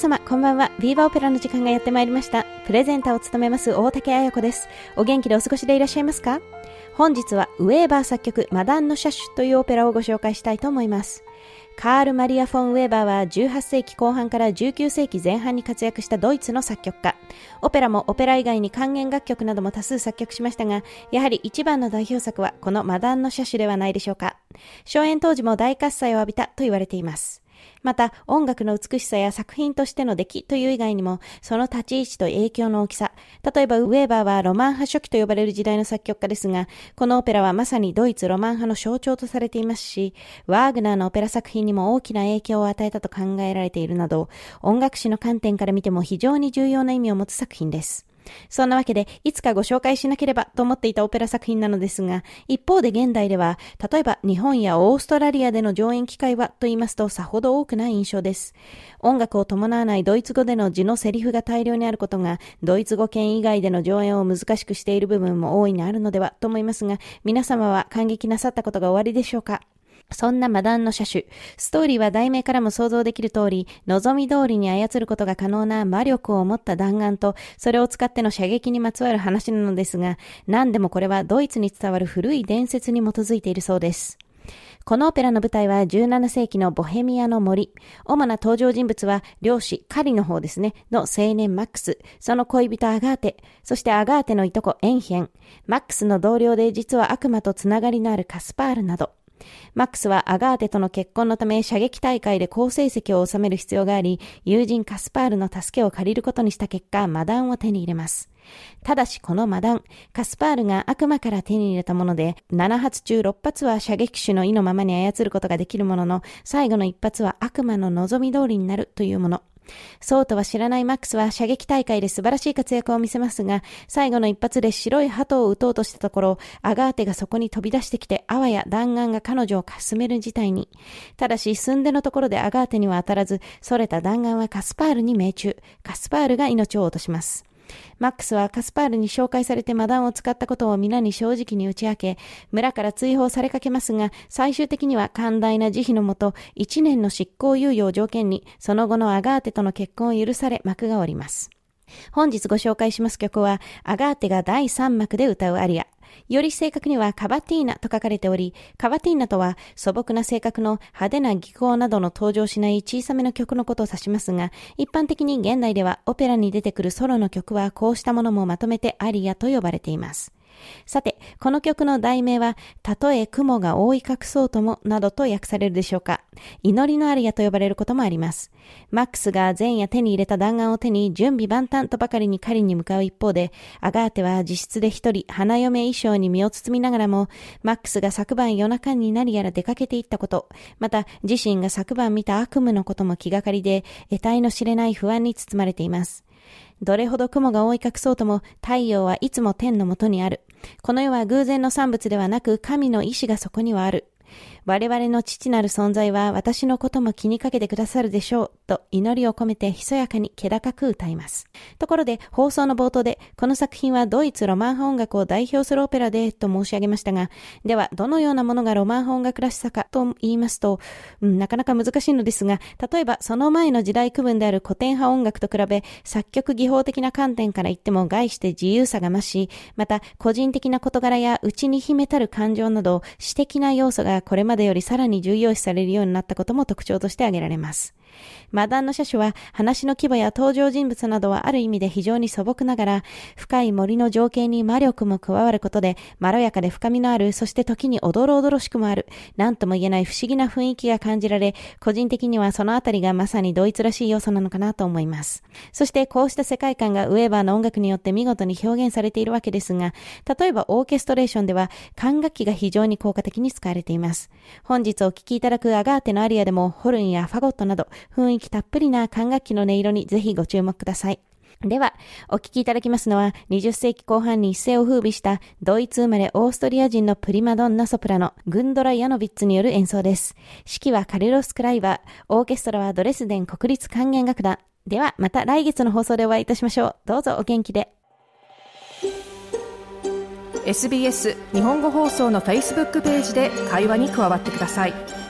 様、こんばんは。ビーバーオペラの時間がやってまいりました。プレゼンターを務めます大竹彩子です。お元気でお過ごしでいらっしゃいますか？本日はウェーバー作曲マダンの車種というオペラをご紹介したいと思います。カール・マリア・フォン・ウェーバーは18世紀後半から19世紀前半に活躍したドイツの作曲家。オペラもオペラ以外に管弦楽曲なども多数作曲しましたが、やはり一番の代表作はこのマダンの車種ではないでしょうか。初演当時も大喝采を浴びたと言われています。また、音楽の美しさや作品としての出来という以外にも、その立ち位置と影響の大きさ。例えば、ウェーバーはロマン派初期と呼ばれる時代の作曲家ですが、このオペラはまさにドイツロマン派の象徴とされていますし、ワーグナーのオペラ作品にも大きな影響を与えたと考えられているなど、音楽史の観点から見ても非常に重要な意味を持つ作品です。そんなわけで、いつかご紹介しなければと思っていたオペラ作品なのですが、一方で現代では、例えば日本やオーストラリアでの上演機会はと言いますとさほど多くない印象です。音楽を伴わないドイツ語での字のセリフが大量にあることが、ドイツ語圏以外での上演を難しくしている部分も大いにあるのではと思いますが、皆様は感激なさったことがおありでしょうか？そんなマダンの車種。ストーリーは題名からも想像できる通り、望み通りに操ることが可能な魔力を持った弾丸と、それを使っての射撃にまつわる話なのですが、何でもこれはドイツに伝わる古い伝説に基づいているそうです。このオペラの舞台は17世紀のボヘミアの森。主な登場人物は漁師、カリの方ですね、の青年マックス、その恋人アガーテ、そしてアガーテのいとこエンヒェン、マックスの同僚で実は悪魔とつながりのあるカスパールなど。マックスはアガーテとの結婚のため射撃大会で好成績を収める必要があり、友人カスパールの助けを借りることにした結果、マダンを手に入れます。ただしこのマダン、カスパールが悪魔から手に入れたもので、7発中6発は射撃手の意のままに操ることができるものの、最後の1発は悪魔の望み通りになるというもの。そうとは知らないマックスは射撃大会で素晴らしい活躍を見せますが、最後の一発で白い鳩を撃とうとしたところ、アガーテがそこに飛び出してきて、あわや弾丸が彼女をかすめる事態に。ただし、寸出のところでアガーテには当たらず、それた弾丸はカスパールに命中。カスパールが命を落とします。マックスはカスパールに紹介されてマダンを使ったことを皆に正直に打ち明け、村から追放されかけますが、最終的には寛大な慈悲のもと、1年の執行猶予を条件に、その後のアガーテとの結婚を許され幕が下ります。本日ご紹介します曲は、アガーテが第3幕で歌うアリア。より正確にはカバティーナと書かれており、カバティーナとは素朴な性格の派手な技巧などの登場しない小さめの曲のことを指しますが、一般的に現代ではオペラに出てくるソロの曲はこうしたものもまとめてアリアと呼ばれています。さて、この曲の題名は、たとえ雲が覆い隠そうとも、などと訳されるでしょうか。祈りのアリアと呼ばれることもあります。マックスが前夜手に入れた弾丸を手に準備万端とばかりに狩りに向かう一方で、アガーテは自室で一人花嫁衣装に身を包みながらも、マックスが昨晩夜中に何やら出かけていったこと、また自身が昨晩見た悪夢のことも気がかりで、得体の知れない不安に包まれています。どれほど雲が覆い隠そうとも太陽はいつも天のもとにある。この世は偶然の産物ではなく神の意志がそこにはある。我々の父なる存在は私のことも気にかけてくださるでしょうと祈りを込めてひそやかに気高く歌います。ところで放送の冒頭でこの作品はドイツロマン派音楽を代表するオペラでと申し上げましたが、ではどのようなものがロマン派音楽らしさかと言いますと、うん、なかなか難しいのですが、例えばその前の時代区分である古典派音楽と比べ作曲技法的な観点から言っても概して自由さが増し、また個人的な事柄や内に秘めたる感情など私的な要素がこれままでよりさらに重要視されるようになったことも特徴として挙げられます。マダンの車種は話の規模や登場人物などはある意味で非常に素朴ながら、深い森の情景に魔力も加わることで、まろやかで深みのある、そして時におどろおどろしくもある、なんとも言えない不思議な雰囲気が感じられ、個人的にはそのあたりがまさにドイツらしい要素なのかなと思います。そしてこうした世界観がウェーバーの音楽によって見事に表現されているわけですが、例えばオーケストレーションでは管楽器が非常に効果的に使われています。本日お聴きいただくアガーテのアリアでもホルンやファゴットなど雰囲気たっぷりな管楽器の音色にぜひご注目ください。では、お聴きいただきますのは、20世紀後半に一世を風靡したドイツ生まれオーストリア人のプリマドンナソプラノ、グンドラ・ヤノビッツによる演奏です。指揮はカリロス・クライバー、オーケストラはドレスデン国立管弦楽団。では、また来月の放送でお会いいたしましょう。どうぞお元気で。SBS 日本語放送の Facebook ページで会話に加わってください。